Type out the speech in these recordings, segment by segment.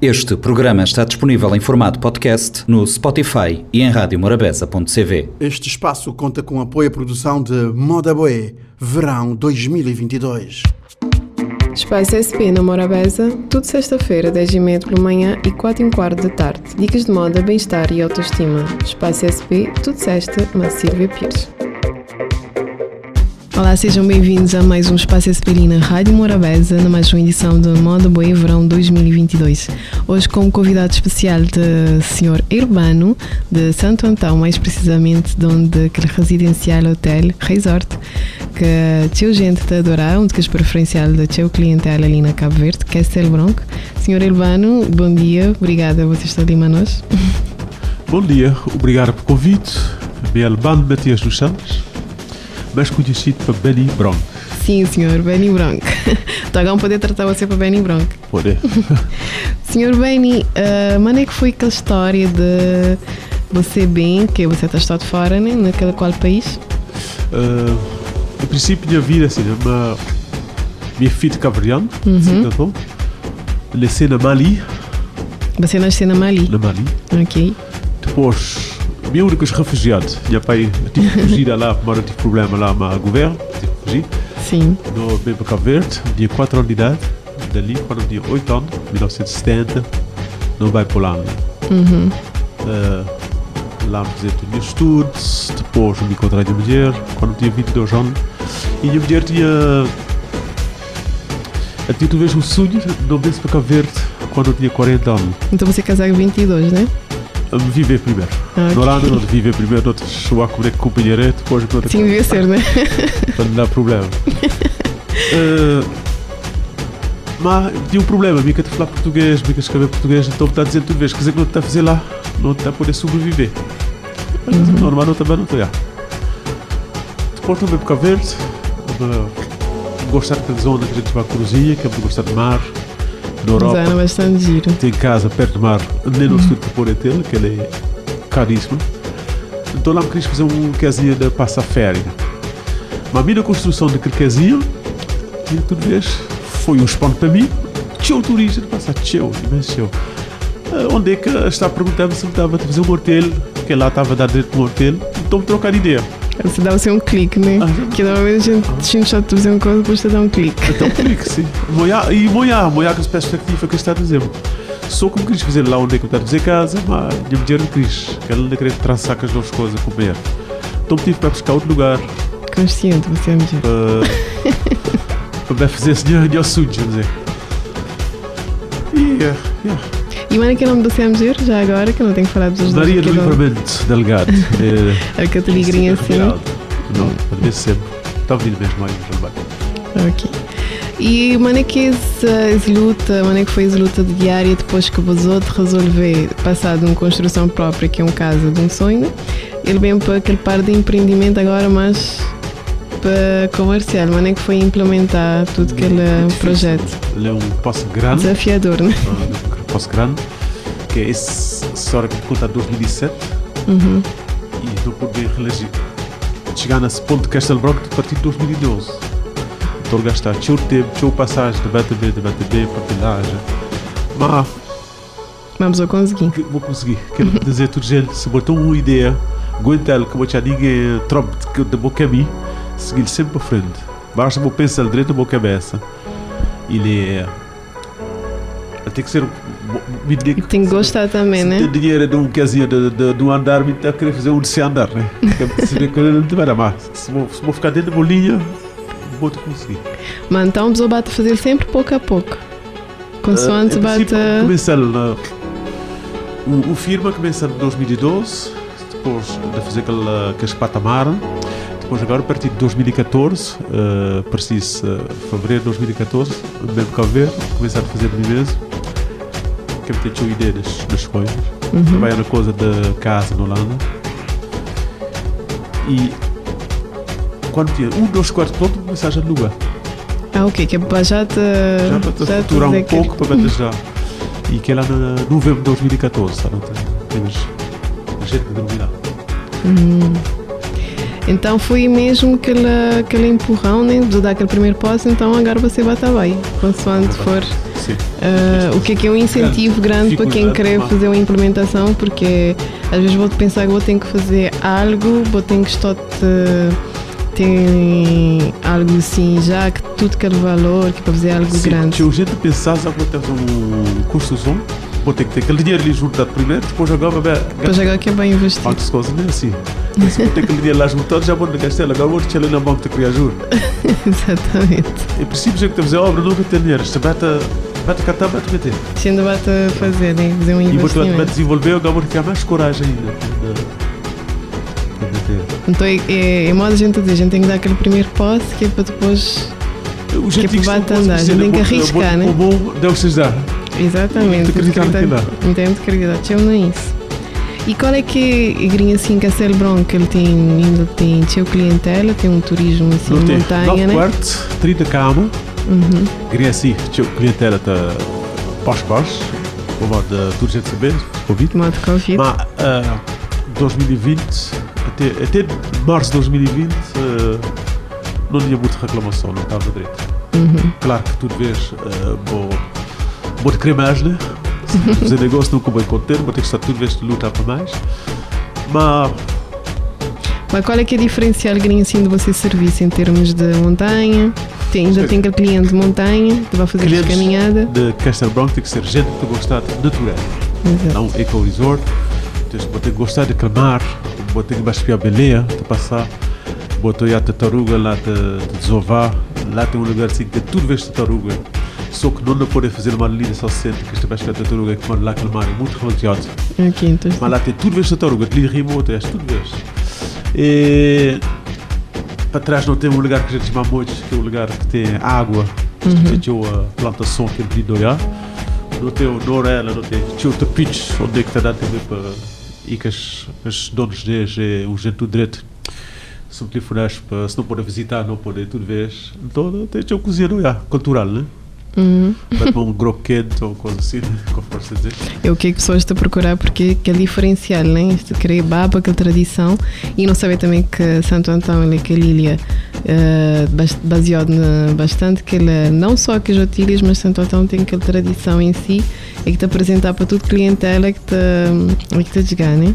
Este programa está disponível em formato podcast no Spotify e em radiomorabeza.cv. Este espaço conta com apoio à produção de Moda Boé, Verão 2022. Espaço SP na Morabeza, tudo sexta-feira, 10h30 pela manhã e 4 h quarto da tarde. Dicas de moda, bem-estar e autoestima. Espaço SP, tudo sexta, na Silvia Pires. Olá, sejam bem-vindos a mais um Espaço SP na Rádio Morabeza, na mais uma edição de Moda Boa Verão 2022. Hoje como convidado especial de Sr. Urbano, de Santo Antão, mais precisamente de onde aquele residencial hotel Resort, que teu gente te adorar, um dos preferencial do teu clientela ali na Cabo Verde, Castelo Branco. Sr. Urbano, bom dia, obrigada por estar ali nós. Bom dia, obrigado pelo convite. Bem, Albano Matias dos Santos mais conhecido para Benny Bronk. Sim, senhor, Benny Bronk. Então poder tratar você para Benny Bronk. Pode. senhor Benny, uh, mano é que foi aquela história de você bem, que você está estado fora, né? Naquele qual país? Uh, em princípio, minha vida, assim, uma, minha filha cabriano, uhum. assim, então, nasci na Mali. Você nasceu na Mali? Na Mali. Ok. Depois únicos refugiados. Minha pai tive que fugir lá, mas tive problema lá com o governo, tive que fugir. Sim. No para Cabo Verde, tinha 4 anos de idade. Dali, quando tinha 8 anos, 1970, não vai para lá. Uhum. Uh, lá fazer todos os meus estudos, depois me encontrei a mulher, quando tinha 22 anos. E a minha mulher tinha. Eu tinha talvez um sonho de não vir para Cabo Verde quando eu tinha 40 anos. Então você casou com 22, né? Viver primeiro. Okay. No Holanda não viver primeiro, não te chorar com o companheiro, depois não Sim, devia ser, né? Para não dar problema. uh, mas tinha um problema, me quer falar português, me quer escrever português, então está dizendo tudo vez, quer dizer que não está a fazer lá, não está a poder sobreviver. Uhum. Normal não também não está. Depois também por Cabo Verde, gostar daquela zona que a gente vai a Cruzia, que é gostar de mar, na Europa. Zona bastante giro. Tem casa perto do mar, nem no uhum. estúdio por ele, que ele é caríssimo. Então lá me quis fazer um casinha de passar férias. Mas a minha construção daquele casinha, tinha tudo vez, foi um espanto para mim. Tchau, turista, passar tchau, imenso tchau. Uh, onde é que está perguntando se me estava a fazer um hotel, que lá estava a dar direito no hotel, então me trocar ideia. Você dá assim um clique, né? Ah, que normalmente a gente, a gente já fazer uma coisa, depois você dá um clique. Então, um clique, sim. E moia, moia com as perspectivas que está a dizer. Só como queria fazer lá onde é que eu estava a dizer casa, mas minha mulher não quis. Ela não queria traçar com as duas coisas com mulher. Então tive para buscar outro lugar. Consciente, você é mulher. Para, para fazer esse dia sujo, dizer. E, yeah, yeah. E mano, que nome do CMG, já agora, que eu não tenho que falar dos Maria do Livramento, delegado. é, a Cateligrinha assim. Não, pode ver sempre. Está ouvindo mesmo no trabalho. Ok. E mano, que essa luta, mano, que foi essa luta diária depois que o outros resolver passar de uma construção própria, que é um casa de um sonho, ele vem para aquele par de empreendimento agora mais para comercial, mano, que foi implementar tudo aquele é projeto. Ele é um passo grande. Desafiador, né? Grande, que é essa história que conta 2007 uhum. e não poder reeleger. Chegar nesse ponto de Castelo Branco a partir de 2012. Então gastar teu tempo, teu passagem de BTB, de BTB, partilhagem. Mas. Vamos eu conseguir. Vou conseguir. Quero dizer tudo, gente, se botou uma ideia, aguenta que vou ninguém trope de meu caminho, seguir sempre para frente. Basta eu pensar direito na minha cabeça. Ele é tem que ser. Tem que gostar também, né? Tem dinheiro de um casinha de, de, de um andar, me está a querer fazer um de se andar, né? Se vou, se vou ficar dentro da bolinha, vou te conseguir. Mas então o bate fazer sempre pouco a pouco. Consoante uh, bate. Começar na, o, o firma começa em 2012, depois de fazer aquele, aquele patamar. Depois agora, a partir de 2014, uh, preciso, uh, fevereiro de 2014, mesmo cá ver, começar a fazer de mim mesmo que me tinha ideia das, das coisas. Uhum. Trabalhar na coisa da casa na Holanda. E quando tinha um, dois quartos pronto, mensagem de lugar. Ah, ok, que é para já te. Já para te já futurar um pouco para ver já. E que é lá no novembro de 2014, sabe? Temos gente que dormirá. Hum. Então foi mesmo aquele, aquele empurrão, né? De dar aquele primeiro passo, então agora você vai estar bem, consoante for. Uh, o que é que é um incentivo grande para quem quer fazer uma implementação, porque às vezes vou pensar que vou ter que fazer algo, vou ter que estar tem algo assim já que tudo quer valor que para fazer algo Sim, grande. Se o gente pensar que vou ter um curso zoom, vou ter que ter aquele dinheiro ali juntado primeiro, depois agora vai Depois agora que é bem investido. Quantas coisas não é assim. Se vou ter aquele dinheiro lá juntado, já vou gastar, agora vou deixar ali na banca de criar juros. Exatamente. Em princípio, já que fazer obra, nunca tem dinheiro. Se bata, bata catar, bata meter. Se ainda bate fazer, né? fazer um investimento. E vou desenvolver, agora vou ter mais coragem ainda. Então é, é, é modo a gente dizer, a gente tem que dar aquele primeiro passo que é para depois. O que é para bate andar, a gente tem que arriscar, né? O bom deve-se dar. Exatamente. Tem que acreditar Tem que acreditar, não é isso. E qual é que a igreja assim, Castelo Branco, ele tem, ainda tem seu clientela, tem um turismo assim, Não montanha, tem. 9 né? quartos, 30 camas. Igreja assim, seu clientela está pós-pós, o modo de tudo gente saber, Covid. Modo Covid. Mas uh, 2020 até, até março de 2020 uh, não tinha muita reclamação, não estava direito. Uhum. Claro que tu vês uh, vou, vou de mais, né? Fazer negócio nunca vou encontrar, vou ter que estar tudo vez de lutar para mais. Mas. Mas qual é que é o diferencial gringo assim de você serviço em termos de montanha? Tem, ainda tem cliente de montanha que vai fazer caminhada? De Castelo Branco tem que ser gente que gosta de natureza. Não um eco resort. Tens que gostar de calmar, vou ter que baixar a beleia, de passar. Botou a tartaruga lá de, de desovar. Lá tem um lugar assim que tudo vês tartaruga. Só que não pode fazer uma linha só centro, que esta vez que a tartaruga que mora lá calmar é muito revolteado. Ok, então. Mas lá tem tudo vês tartaruga, de linha remota, é tudo vês. E para trás não tem um lugar que a gente chama Moites, que é um lugar que tem água, uhum. que tem a plantação que é de. Não tem o Norela, não tem o tapete, onde é que está dando também para e que as, as donos deles é o gente do direito são telefonados para se não podem visitar, não podem tudo vez. Então tem que cozinha é, cultural, né? Uhum. um groco quente ou coisa assim, como posso dizer. É o que as pessoas estão a procurar porque é diferencial, né? Este querer baba, aquela tradição e não saber também que Santo Antão é aquela ilha uh, baseado na, bastante que ele não só aquelas otilhas, mas Santo Antão tem aquela tradição em si e que te apresentar para tudo clientela que te, é que te chegar, né?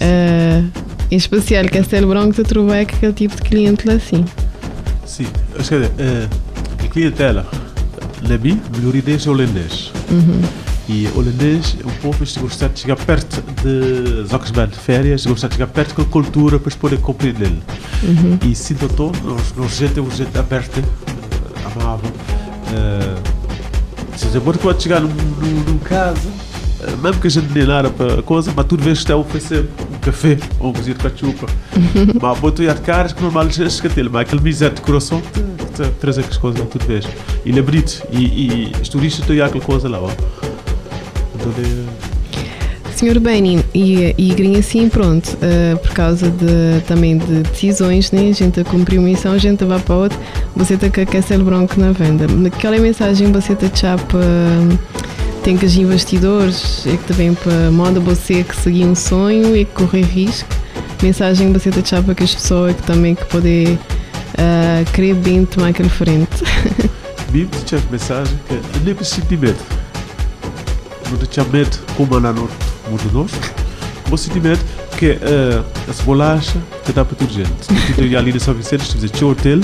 Uh, em especial Castelo Branco te trovar aquele tipo de cliente lá assim. Sim, quer dizer, uh, a clientela Lebi, melhoridade é holandês. Uhum. E holandês é um povo que gosta de chegar perto de Zoxband, férias, gosta de chegar perto da cultura para poder compreender. Uhum. E sinto então, nós, nós gente é uma gente aberta, amável. Uh, ou seja, quando pode chegar num, num, num caso, mesmo que a gente nem nada para a coisa, mas tudo vezes está a oferecer café ou um cozinha de cachupa. Uhum. Mas botou de caras que normal chega a mas aquele miséria de coração trazer as coisas tudo vez. E é bonito. E, e os turistas estão aquela coisa lá. Então, é... Senhor Benin, e, e assim, pronto, uh, por causa de, também de decisões, né? a gente cumpriu uma missão, a gente vai para outra, você está com a Castelo Branco na venda. Naquela mensagem você está para tem que os investidores, é que também para moda você que seguir um sonho e que correr risco. Mensagem você está para que as pessoas que também que poder uh, querer bem tomar aquele frente. Bim, tinha mensagem que nem preciso de medo. Não tinha medo como na norte, muito nosso. Como se medo que uh, as bolachas que dá para toda gente. Tu ali na São Vicente, fizer teu hotel,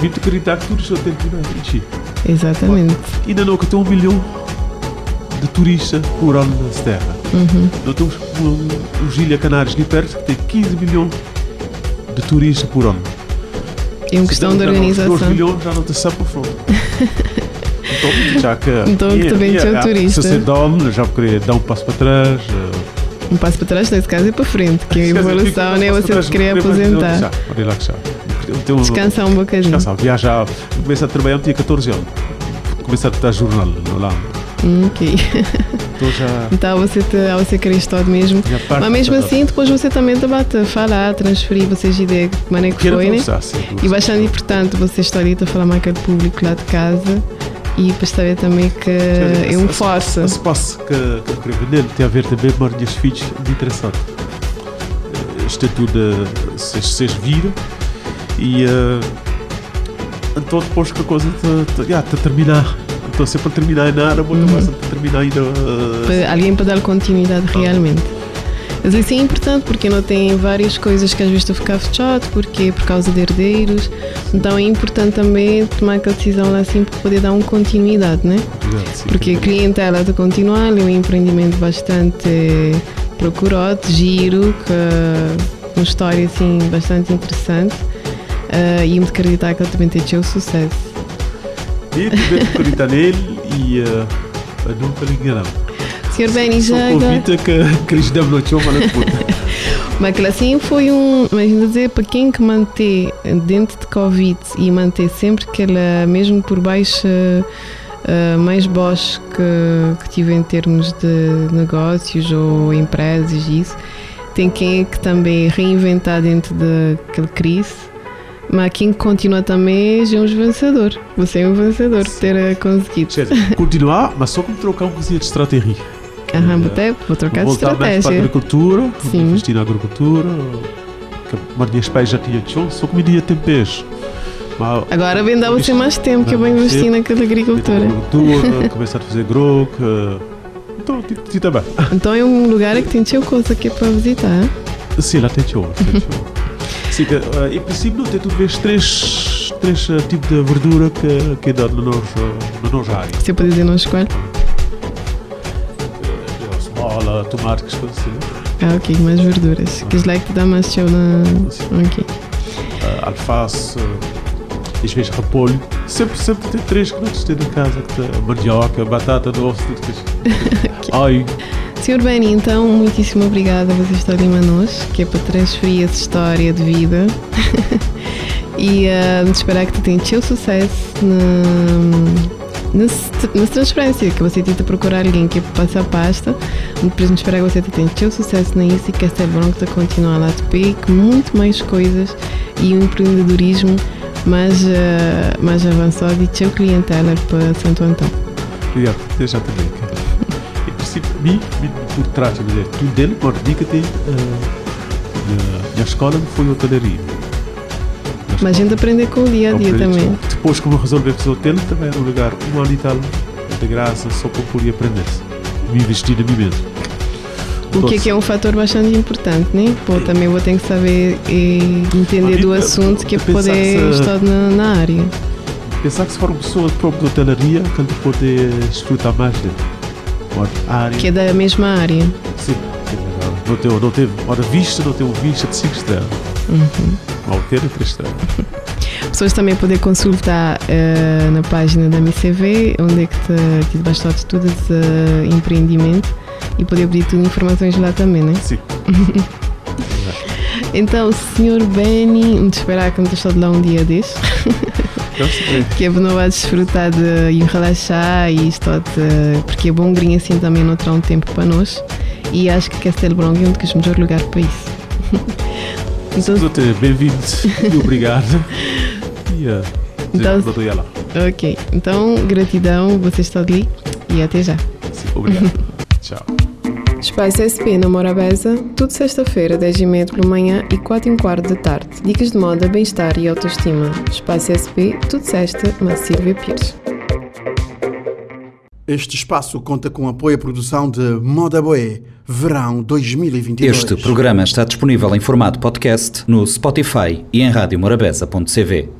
me tu acreditar que tudo isso tem que ir Exatamente. E ainda não que tem um milhão de turistas por ano nessa terra. Uhum. Nós temos os Ilha Canários ali perto que tem 15 milhões de turistas por ano. É uma questão de organização. 2 milhões já não te sabe para fora. Então, já que. Então, yeah, também yeah, turista. Se você dorme, já queria dar um passo para trás. Uh, um passo para trás, nesse caso, é para frente, que a evolução né, você querer aposentar. Relaxar. Descansar um bocadinho. Descansar, viajar. Começar a trabalhar, tinha 14 anos. Começar a estar jornal lá. Hum, ok. Então, já... então você, te, você mesmo. Mas mesmo assim, depois você também te bate falar, transferir vocês ideia de é que foi, né? E bastante importante você estar ali a falar mais com o público lá de casa e para saber também que é um força. O espaço que, que eu queria vender tem a ver também com os filhos de interessante. Isto é tudo, vocês viram e uh, então depois que a coisa te, te, yeah, te terminar estou sempre a terminar nada, vou Uhum. uhum. a terminar ainda. uh, Para alguém para dar continuidade realmente. Mas isso é importante porque não tem várias coisas que às vezes estou a ficar fechado, porque por causa de herdeiros. Então é importante também tomar aquela decisão lá assim para poder dar uma continuidade, né? sim. Porque a clientela de continuar é um empreendimento bastante procurado, giro, que uma história assim bastante interessante. ah, e me acreditar que ele também tem tido sucesso. E que acreditar nele e uh, nunca lhe enganamos. Sr. Benny, já agora. convite que, noite uma na puta. Mas aquilo assim foi um. Imagina dizer, para quem que manter dentro de Covid e manter sempre aquela, mesmo por baixo, ah, mais baixo que, que tive em termos de negócios ou empresas e isso, tem quem é que também reinventar dentro daquele crise. Mas quem continua também é um vencedor. Você é um vencedor por ter ah, conseguido. Dizer, continuar, mas só como trocar um cozinha de estratégia. Aham, até vou trocar de Voltar mais para a estratégia. agricultura, investir na agricultura. Que mas minhas pais já tinham chão, só que me dia tem peixe. Mas Agora vem dar você mais tempo que eu vou investir naquela agricultura. agricultura, começar a fazer grow. que- Então, ti- ti também. Então é um lugar que tem coisa aqui para visitar. Sim, lá tem show. Sim, que, eh, em princípio, tem tu vês três, três eh, tipos de verdura que, que dá na nossa, na nossa área. Você pode dizer não escolhe? Eh, Cebola, tomate, que coisas assim. Ah, ok, mais verduras. Que lá que dá mais teu na. Ok. Eh, alface, eh, às vezes repolho. Sempre, sempre tem três que não tem na casa. Que tem mandioca, batata doce, tudo que Ai, Senhor Benny, então, muitíssimo obrigada por você estar ali nós, que é para transferir essa história de vida. e uh, esperar que tu tenhas teu sucesso na, na, na transferência, que você tenta procurar alguém que passa a pasta. Depois esperar que você tenha teu sucesso nisso e que esta bronca te continue lá de pé, que muito mais coisas e um empreendedorismo mais, uh, mais avançado e teu clientela para Santo Antão. obrigado, deixa também. mim, por trás, quer dizer, tudo dele, dizer que tem. eh, minha- minha escola foi hotelaria. Mas a gente aprende com o dia a dia também. Depois, como eu resolvi fazer hotel, também era um lugar, um ano e tal, de graça, só para poder aprender. Me investir em mim mesmo. O que é que é um fator bastante importante, né? Pô, também vou ter que saber e entender do assunto que é poder estar na, na área. Pensar que se for uma pessoa própria de hotelaria, que ele pode desfrutar mais de uma área. Que é da mesma área. Sim, sim, não teve, não teve, ora vista, não teve vista de 5 estrelas. Uhum. Ao ter é 3 estrelas. Pessoas também podem consultar eh, na página da MCV, onde é que te, te bastante tudo esse empreendimento e poder pedir tudo informações lá também, né? Sim. Então, Sr. Benny, vamos esperar que me estou de lá um dia desse. Então, que é não vai desfrutar de, e relaxar e isto de, porque é bom grinha assim também não terá um tempo para nós e acho que Castelo Branco é um dos melhores lugares para isso. então, bem-vindo e obrigado. E uh, Então- ok, então gratidão, você está ali e até já. Sim, obrigado. Tchau. Espaço SP na Morabeza, tudo sexta-feira, 10h30 pela manhã e 4 h quarto da tarde. Dicas de moda, bem-estar e autoestima. Espaço SP, tudo sexta, na Silvia Pires. Este espaço conta com apoio à produção de Moda Boé, Verão 2022. Este programa está disponível em formato podcast no Spotify e em radiomorabeza.cv.